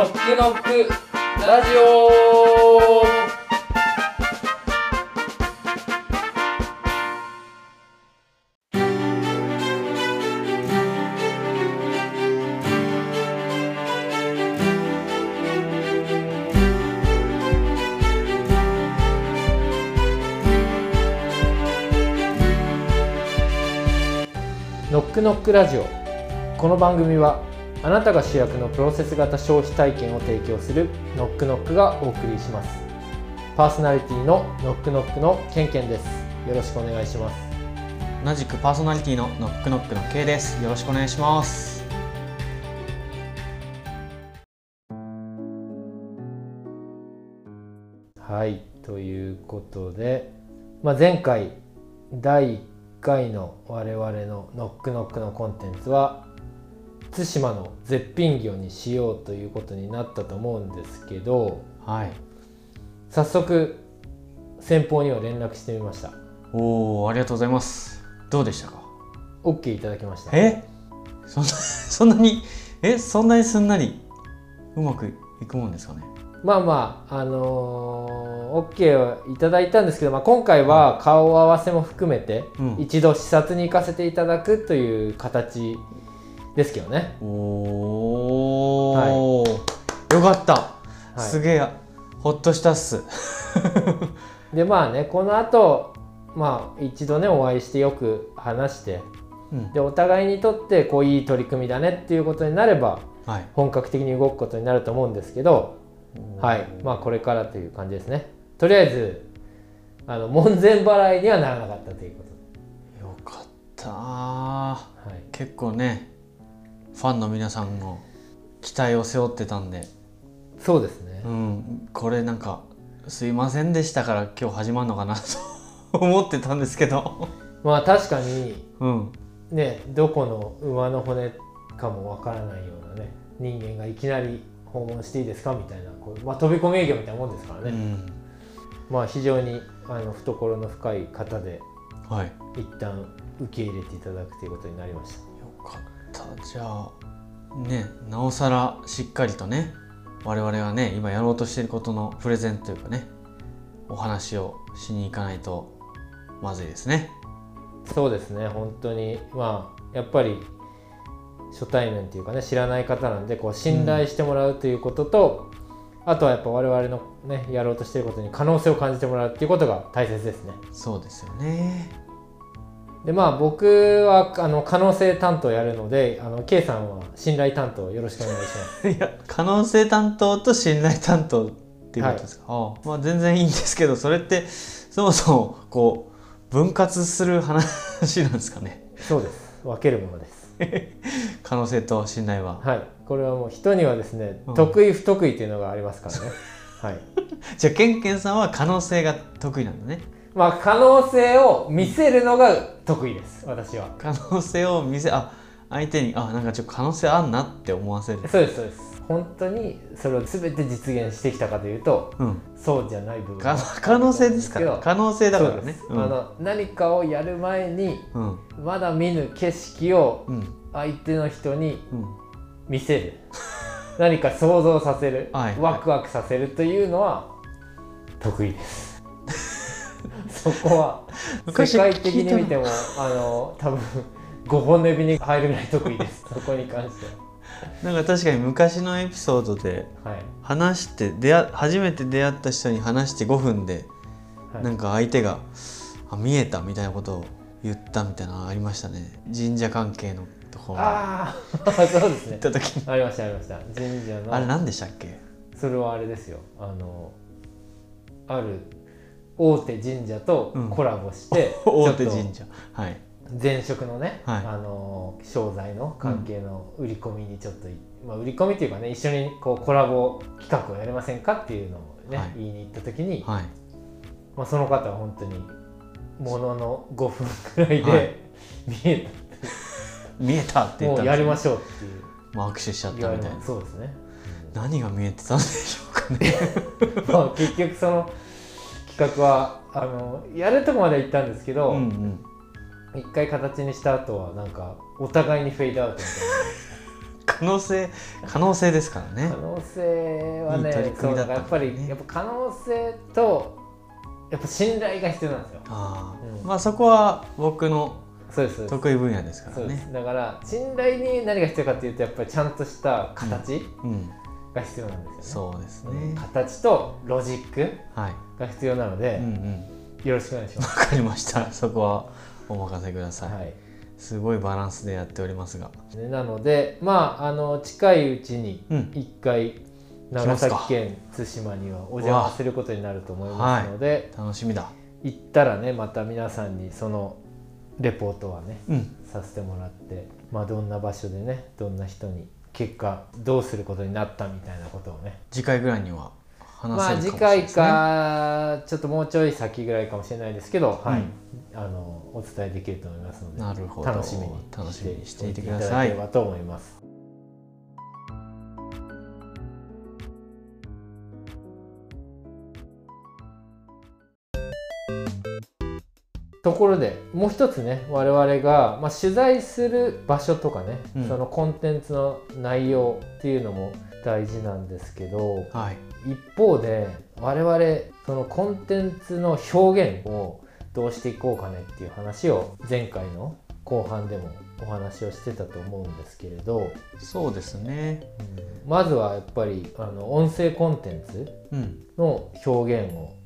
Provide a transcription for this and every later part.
ノックノックラジオ。ノックノックラジオ。この番組はあなたが主役のプロセス型消費体験を提供するノックノックがお送りします。パーソナリティのノックノックのケンケンです。よろしくお願いします。同じくパーソナリティのノックノックの K です。よろしくお願いします。はいということで、まあ、前回第1回の我々のノックノックのコンテンツは対馬の絶品魚にしようということになったと思うんですけどはい。早速先方には連絡してみました。おおありがとうございます。どうでしたか？OK いただきました。え？そんな そんなに？え？そんなにすんなりうまくいくもんですかね？まあまああのー、OK はいただいたんですけど、まあ、今回は顔合わせも含めて、うん。一度視察に行かせていただくという形ですけどね。おお、よかった、い。すげえほっとしたっす。でまあねこの後まあ一度ねお会いしてよく話してうん。でお互いにとってこういい取り組みだねっていうことになればはい。本格的に動くことになると思うんですけどはい。まあこれからという感じですね。とりあえずあの門前払いにはならなかったということよかったで、はい、結構ねファンの皆さんの期待を背負ってたんで。そうですね、うん、これなんかすいませんでしたから今日始まるのかなと。思ってたんですけど、まあ確かにうん、ねどこの馬の骨かもわからないようなね人間がいきなり訪問していいですかみたいなこう、まあ、飛び込み営業みたいなもんですからね、うん、まあ非常にあの懐の深い方ではい。よ一旦受け入れていただくということになりました。かったじゃあねなおさらしっかりとね我々はね今やろうとしていることのプレゼンというかねお話をしに行かないとまずいですね。そうですね本当に。まあやっぱり初対面というかね知らない方なんでこう信頼してもらうということと、あとはやっぱ我々のねやろうとしていることに可能性を感じてもらうっていうことが大切ですね。そうですよねでまあ僕はあの可能性担当やるのであの K さんは信頼担当よろしくお願いします。いや可能性担当と信頼担当っていうことですか、ああまあ全然いいんですけどそれってそもそもこう分割する話なんですかね？そうです。分けるものです。可能性と信頼は。はい。これはもう人にはですね、うん。得意不得意というのがありますからね。はい。じゃあケンケンさんは可能性が得意なんだねまあ可能性を見せるのが得意です。私は。可能性を見せあ相手にあなんかちょっと可能性あんなって思わせる。そうですそうです。本当にそれを全て実現してきたかというとうん。そうじゃない部分。か可能性ですから。可能性だからね。そうです、あの何かをやる前にうん。まだ見ぬ景色をうん。相手の人にうん。見せる。何か想像させる、はい。ワクワクさせるというのは得意ですそこは昔世界的に見てもあの多分5本の指に入るぐらい得意です。そこに関してなんか確かに昔のエピソードで話して出会初めて出会った人に話して5分ではい、なんか相手があ見えたみたいなことを言ったみたいなのありましたね。神社関係のとこああそうですね。った時に。ありましたありました。神社の。あれ何でしたっけ？それはあれですよ。あのある大手神社とコラボして、大手ちょっと神社はい。前職のね、はい。あの商材の関係の売り込みにちょっとい、まあ、売り込みっていうかね一緒にこうコラボ企画をやりませんかっていうのをね、はい。言いに行った時に、はい。まあ、その方は本当にものの5分くらいで、はい。見え見えたってた言ったんですよもうやりましょうっていう。まあ握手しちゃったみたいな。そうですね、何が見えてたんでしょうかね。う んまあ結局その企画はあのやるとこまでは行ったんですけど、うんうん。一回形にした後はなんかお互いにフェードアウトみたいな。可能性可能性ですからね。可能性はねやっぱりねやっぱ可能性とやっぱ信頼が必要なんですよ。あー、うん。まあそこは僕のそうです得意分野ですからね。す。だから信頼に何が必要かっていうとやっぱりちゃんとした形。うんが必要なんですよね、そうですうんね、形とロジックはい。が必要なのでうん、うん。よろしくお願いします、わかりました。そこはお任せください、はい。すごいバランスでやっておりますが。でなのでまああの近いうちにうん。一回長崎県対馬にはお邪魔することになると思いますので、楽しみだ。行ったらねまた皆さんにそのレポートはねうん。させてもらって、まあ、どんな場所でねどんな人に結果どうすることになったみたいなことをね。次回ぐらいには話まあせるかもし次回れないですね、かちょっともうちょい先ぐらいかもしれないですけど、はい。うんあのお伝えできると思いますのでなるほど。楽しみに楽しみにしていてください。と思います。ところでもう一つね我々が、まあ、取材する場所とかね、うん。そのコンテンツの内容っていうのも大事なんですけどはい。一方で我々そのコンテンツの表現をどうしていこうかねっていう話を前回の後半でもお話をしてたと思うんですけれど、そうですね。まずはやっぱりあの音声コンテンツうん。の表現を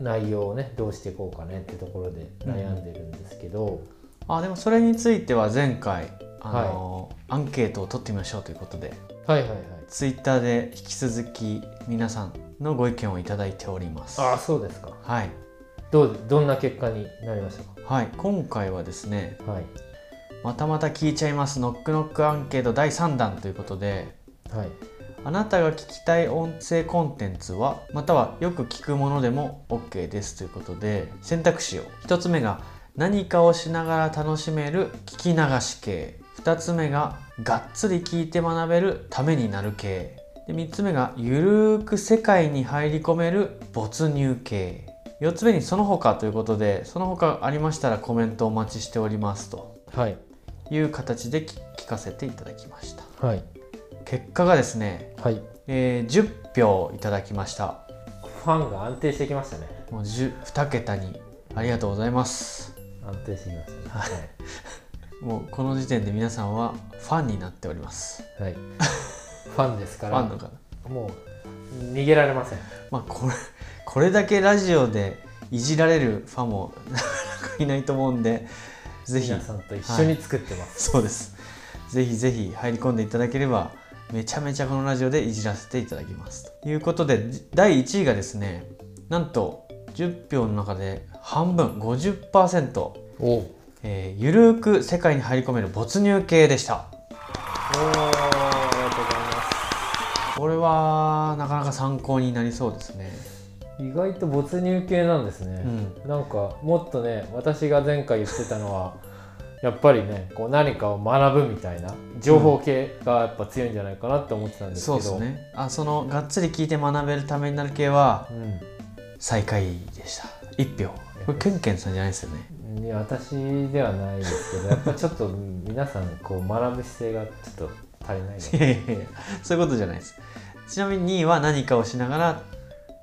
内容をねどうしていこうかねってところで悩んでるんですけど、あでもそれについては前回あの、アンケートを取ってみましょうということで。はい。はい。はい。ツイッターで引き続き皆さんのご意見をいただいております。ああそうですか。はい、どうどんな結果になりましたはい、今回はですねかはい。またまた聞いちゃいます。ノックノックアンケート第3弾ということで。はいあなたが聞きたい音声コンテンツはまたはよく聞くものでも OK ですということで選択肢を。1つ目が何かをしながら楽しめる聞き流し系。2つ目ががっつり聞いて学べるためになる系。で3つ目がゆるーく世界に入り込める没入系。4つ目にその他ということでその他ありましたらコメントお待ちしておりますと。はい。いう形で聞聞かせていただきました。はい結果がですねはい。えー10票いただきました。ファンが安定してきましたね。もう10 2桁に。ありがとうございます。安定してきましたね。もうこの時点で皆さんはファンになっております。はい、はい、ファンですから。ファンの方。もう逃げられません。まあこれこれだけラジオでいじられるファンもなかなかいないと思うんでぜひ。皆さんと一緒に作ってます、そうです。ぜひぜひ入り込んでいただければめちゃめちゃこのラジオでいじらせていただきますということで第1位がですねなんと10票の中で半分50%おお。えーゆるーく世界に入り込める没入系でした。ありがとうございます。これはなかなか参考になりそうですね。意外と没入系なんですね、うなんかもっとね私が前回言ってたのはやっぱりねこう何かを学ぶみたいな情報系がやっぱ強いんじゃないかなって思ってたんですけど、そうですね。あそのがっつり聞いて学べるためになる系はうん。最下位でした。1票。これケンケンさんじゃないですよね。いや私ではないですけどやっぱちょっと皆さんこう学ぶ姿勢がちょっと足りない。いやいやいやそういうことじゃないです。ちなみに2位は何かをしながら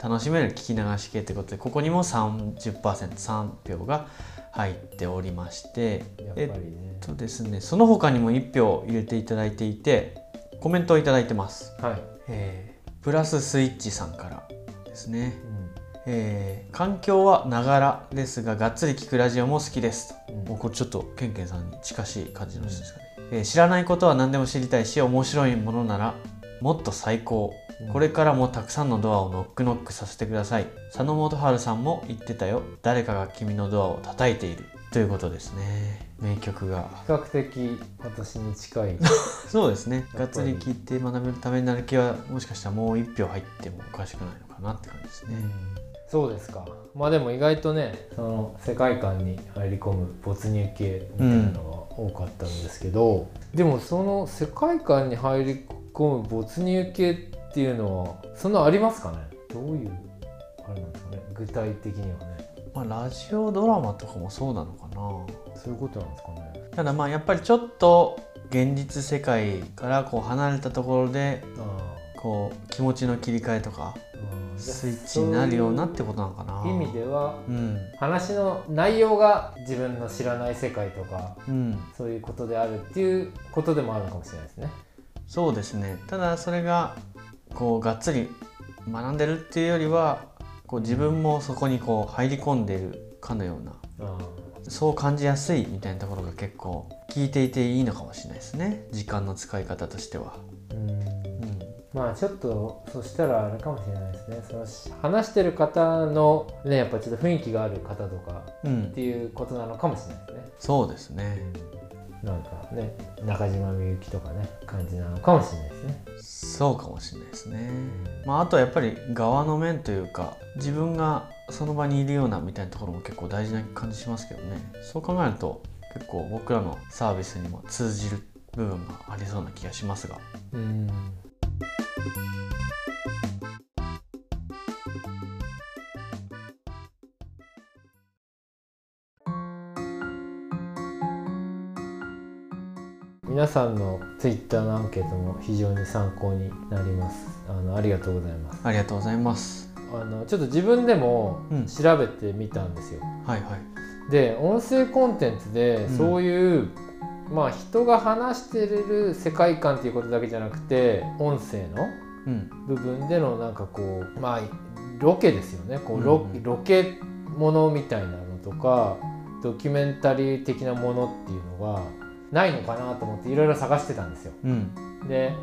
楽しめる聞き流し系ということでここにも 30%3 票が入っておりましてね。えっとですねその他にも1票入れていただいていてコメントをいただいてます、はい、えープラススイッチさんからですね、うん。えー環境はながらですががっつり聞くラジオも好きですと、うん。もうこれちょっとケンケンさんに近しい感じの人ですかね、えー知らないことは何でも知りたいし面白いものならもっと最高これからもたくさんのドアをノックノックさせてください。佐野元春さんも言ってたよ。誰かが君のドアを叩いているということですね。名曲が。比較的私に近い。そうですね。がやっつり聞いて学べるためになる気はもしかしたらもう1票入ってもおかしくないのかなって感じですね、そうですか。まあでも意外とねその世界観に入り込む没入系みたいなのが多かったんですけど、でもその世界観に入り込む没入系っていうのはそんなありますかね？どういうあれなんですかね？具体的にはね。まあラジオドラマとかもそうなのかな。そういうことなんですかね。ただまあやっぱりちょっと現実世界からこう離れたところであこう気持ちの切り替えとかスイッチになるようなってことなのかな。意味ではうん。話の内容が自分の知らない世界とかうん。そういうことであるっていうことでもあるのかもしれないですね。そうですね。ただそれがこうがっつり学んでるっていうよりはこう自分もそこにこう入り込んでいるかのようなあそう感じやすいみたいなところが結構聞いていていいのかもしれないですね。時間の使い方としては。まあちょっとそしたらあれかもしれないですね。そのし話してる方のねやっぱちょっと雰囲気がある方とかうんっていうことなのかもしれないですね。そうですねなんかね中島みゆきとかね感じなのかもしれないですね。そうかもしれないですね。まあ、あとはやっぱり側の面というか自分がその場にいるようなみたいなところも結構大事な感じしますけどねそう考えると結構僕らのサービスにも通じる部分がありそうな気がしますがうん皆さんのツイッターのアンケートも非常に参考になります。あのありがとうございます。ありがとうございます。あのちょっと自分でもうん。調べてみたんですよ。はいはい。で音声コンテンツでうん。そういう、まあ人が話してる世界観っていうことだけじゃなくて音声のうん。部分でのなんかこうまあロケですよね。こうロ,、うん。うんロケものみたいなのとかドキュメンタリー的なものっていうのがないのかなと思っていろいろ探してたんですよ。うん。で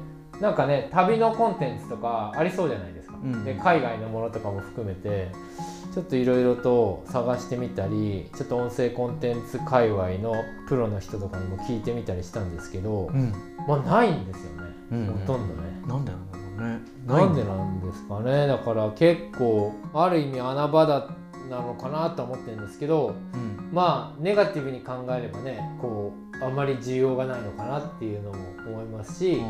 なんかね旅のコンテンツとかありそうじゃないですか。うん。で海外のものとかも含めてちょっといろいろと探してみたりちょっと音声コンテンツ界隈のプロの人とかにも聞いてみたりしたんですけど、うん。まあないんですよね、うんほとんどね。なんでなんだろうね。なんでいなんですかね。だから結構ある意味穴場だなのかなと思ってるんですけどうん。まあネガティブに考えればねこうあまり需要がないのかなっていうのも思いますし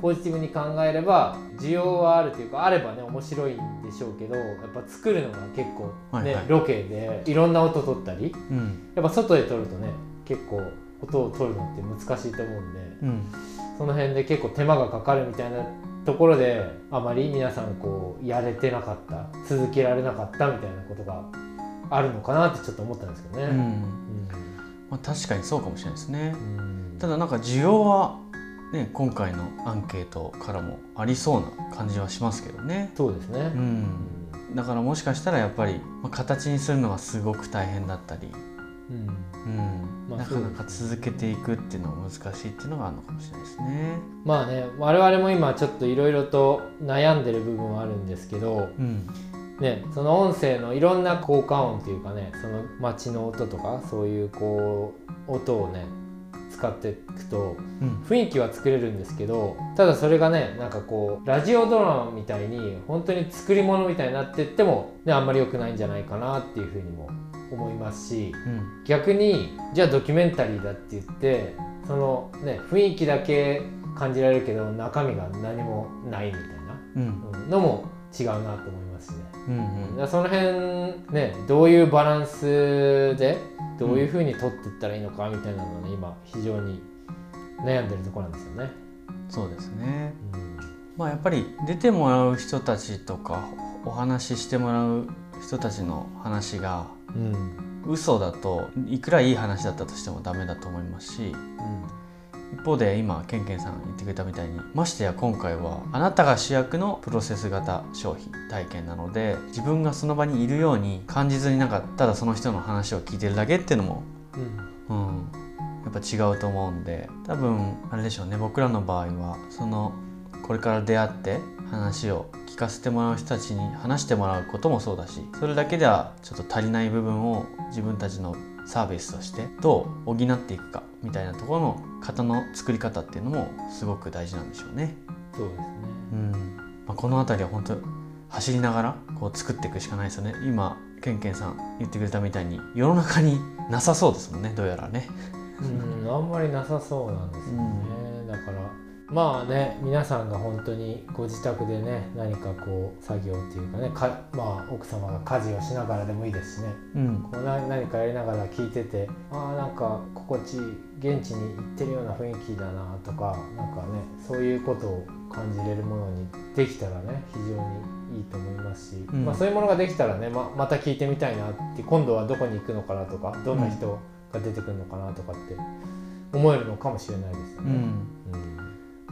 ポジティブに考えれば需要はあるというかあればね面白いんでしょうけどやっぱ作るのが結構ね、はいはい。ロケでいろんな音取ったりうん。やっぱ外で撮るとね結構音を取るのって難しいと思うんでうん。その辺で結構手間がかかるみたいなところであまり皆さんこうやれてなかった続けられなかったみたいなことがあるのかなってちょっと思ったんですけどね。うんまあ、確かにそうかもしれないですね。うん。ただなんか需要はね今回のアンケートからもありそうな感じはしますけどね。そうですね。う。ん。だからもしかしたらやっぱり、まあ、形にするのがすごく大変だったり、うん。うん。まあなかなか続けていくっていうのは難しいっていうのがあるのかもしれないですね。まあね我々も今ちょっといろいろと悩んでる部分はあるんですけど、うんね、その音声のいろんな効果音っていうかねその街の音とかそういうこう音をね使っていくとうん。雰囲気は作れるんですけどただそれがねなんかこうラジオドラマみたいに本当に作り物みたいになってっても、ね、あんまり良くないんじゃないかなっていうふうにも思いますしうん。逆にじゃあドキュメンタリーだって言ってそのね雰囲気だけ感じられるけど中身が何もないみたいなうん。うんのも違うなと思います。しね。うんだからその辺ねどういうバランスでどういうふうに取っていったらいいのかみたいなのをね今非常に悩んでるところなんですよね。そうですね。うんまあやっぱり出てもらう人たちとかお話ししてもらう人たちの話がうん嘘だといくらいい話だったとしてもダメだと思いますし一方で今ケンケンさん言ってくれたみたいにましてや今回はあなたが主役のプロセス型消費体験なので自分がその場にいるように感じずになんかただその人の話を聞いてるだけっていうのも、うんうん、やっぱ違うと思うんで。多分あれでしょうね。僕らの場合はそのこれから出会って話を聞かせてもらう人たちに話してもらうこともそうだしそれだけではちょっと足りない部分を自分たちのサービスとしてどう補っていくかみたいなところの型の作り方っていうのもすごく大事なんでしょうね。そうですね。うんまあ、この辺りは本当走りながらこう作っていくしかないですよね今ケンケンさん言ってくれたみたいに世の中になさそうですもんねどうやらね。うんあんまりなさそうなんですよね。まあね皆さんが本当にご自宅でね何かこう作業っていうかねか、まあ、奥様が家事をしながらでもいいですしね。うん。こうな何かやりながら聞いててああなんか心地いい現地に行ってるような雰囲気だなとかなんかねそういうことを感じれるものにできたらね非常にいいと思いますし、うん。まあ、そういうものができたらねままた聞いてみたいなって今度はどこに行くのかなとかどんな人が出てくるのかなとかって思えるのかもしれないですよね。うん。うん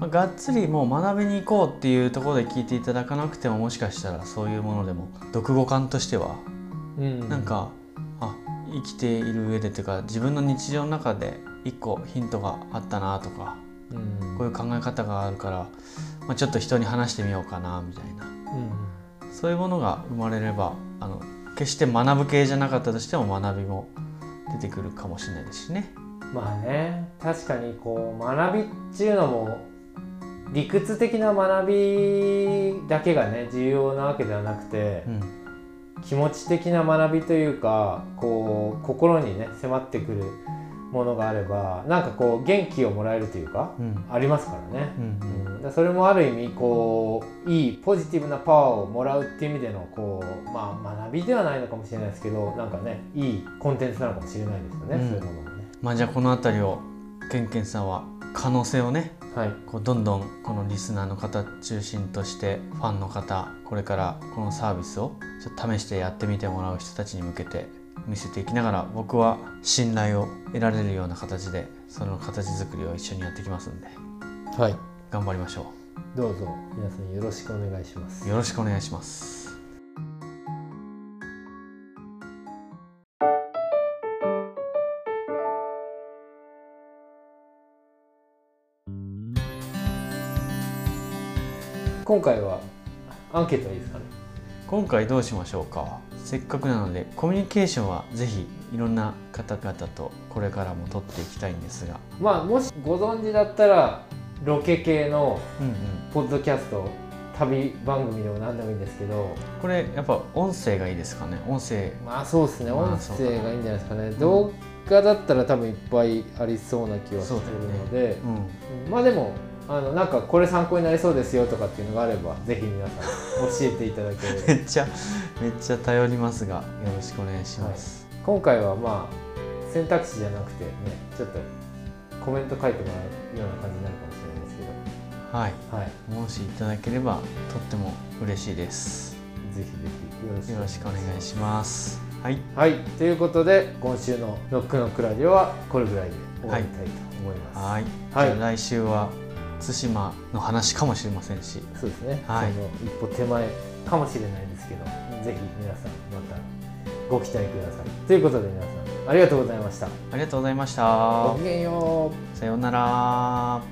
まあ、がっつりもう学びに行こうっていうところで聞いていただかなくてももしかしたらそういうものでも読語感としてはうん。なんかあ生きている上でというか自分の日常の中で一個ヒントがあったなとかうん。こういう考え方があるから、まあ、ちょっと人に話してみようかなみたいな。うん。そういうものが生まれればあの決して学ぶ系じゃなかったとしても学びも出てくるかもしれないですしね。まあね。確かにこう学びっていうのも理屈的な学びだけがね重要なわけではなくてう、ん。気持ち的な学びというかこう心にね迫ってくるものがあればなんかこう元気をもらえるというかうん。ありますからね。うんうん、だからそれもある意味こういいポジティブなパワーをもらうっていう意味でのこう、まあ、学びではないのかもしれないですけどなんかねいいコンテンツなのかもしれないですよね、うん。そういうものもね。まあじゃあこの辺りをケンケンさんは可能性をねはい。こうどんどんこのリスナーの方中心としてファンの方これからこのサービスをちょっと試してやってみてもらう人たちに向けて見せていきながら僕は信頼を得られるような形でその形作りを一緒にやっていきますんではい。頑張りましょどうぞ皆さんよろしくお願いします。うよろしくお願いします今回はアンケートはいいですかね？今回どうしましょうか。せっかくなのでコミュニケーションはぜひいろんな方々とこれからも取っていきたいんですが。まあもしご存知だったらロケ系のうんうん。ポッドキャスト旅番組でも何でもいいんですけど。これやっぱ音声がいいですかね？音声。まあそうですね。まあ音声がいいんじゃないですかね。動画だったら多分いっぱいありそうな気はするので、うんうん。まあでもあのなんかこれ参考になりそうですよとかっていうのがあればぜひ皆さん教えていただければ めっちゃめっちゃ頼りますがよろしくお願いします、今回はまあ選択肢じゃなくてねちょっとコメント書いてもらうような感じになるかもしれないですけはい。どはい。もしいただければとっても嬉しいです。ぜひぜひよろしく。よろしくお願いします。はい。はい。ということで今週の「ノックノックラジオ」はこれぐらいで終わりたいと思います、はい。はい。じゃあ来週は対馬の話かもしれませんし。そうですね、はい。その一歩手前かもしれないですけどぜひ皆さんまたご期待ください。ということで皆さんありがとうございました。ありがとうございました。ごきげんよう。さようなら